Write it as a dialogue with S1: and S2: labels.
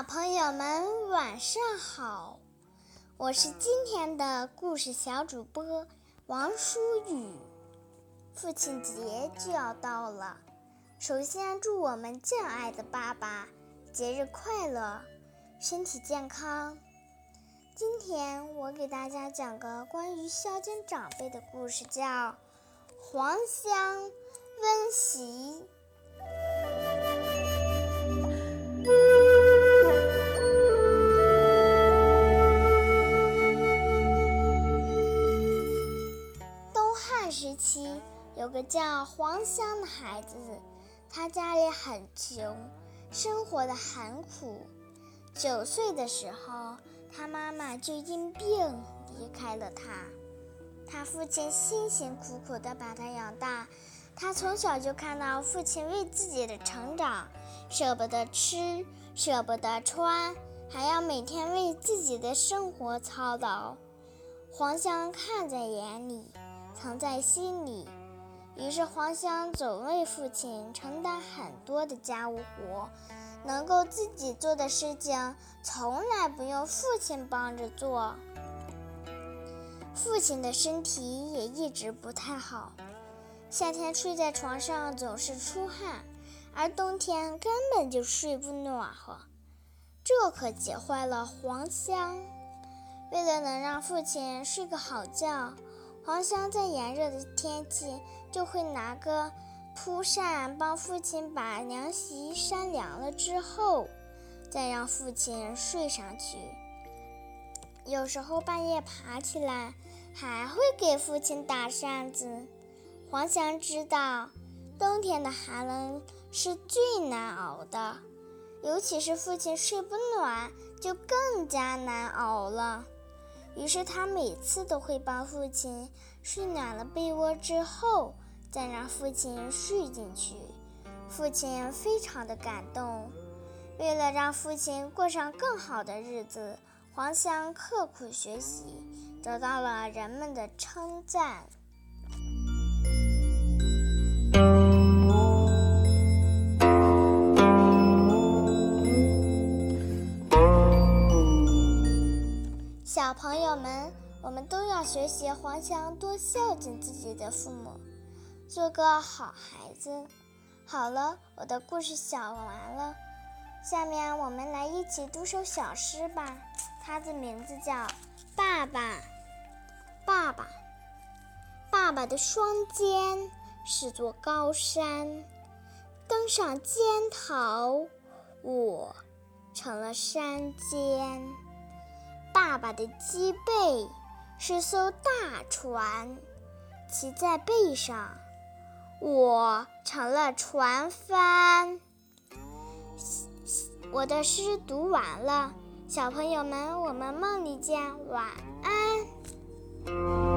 S1: 小朋友们晚上好，我是今天的故事小主播王舒雨。父亲节就要到了，首先祝我们敬爱的爸爸节日快乐，身体健康。今天我给大家讲个关于孝敬长辈的故事，叫《黄香温席》。有个叫黄香的孩子，他家里很穷，生活的很苦。九岁的时候，他妈妈就因病离开了他。他父亲辛辛苦苦地把他养大，他从小就看到父亲为自己的成长舍不得吃，舍不得穿，还要每天为自己的生活操劳。黄香看在眼里。藏在心里，于是黄香总为父亲承担很多的家务活，能够自己做的事情从来不用父亲帮着做。父亲的身体也一直不太好，夏天睡在床上总是出汗，而冬天根本就睡不暖和，这可急坏了黄香。为了能让父亲睡个好觉。黄香在炎热的天气就会拿个蒲扇帮父亲把凉席扇凉了之后，再让父亲睡上去。有时候半夜爬起来，还会给父亲打扇子。黄翔知道，冬天的寒冷是最难熬的，尤其是父亲睡不暖，就更加难熬了。于是他每次都会帮父亲睡暖了被窝之后，再让父亲睡进去。父亲非常的感动。为了让父亲过上更好的日子，黄香刻苦学习，得到了人们的称赞。黄强，多孝敬自己的父母，做个好孩子。好了，我的故事讲完了，下面我们来一起读首小诗吧。它的名字叫《爸爸》。爸爸，爸爸的双肩是座高山，登上肩头，我成了山尖。爸爸的脊背是艘大船，骑在背上，我成了船帆。我的诗读完了，小朋友们，我们梦里见，晚安。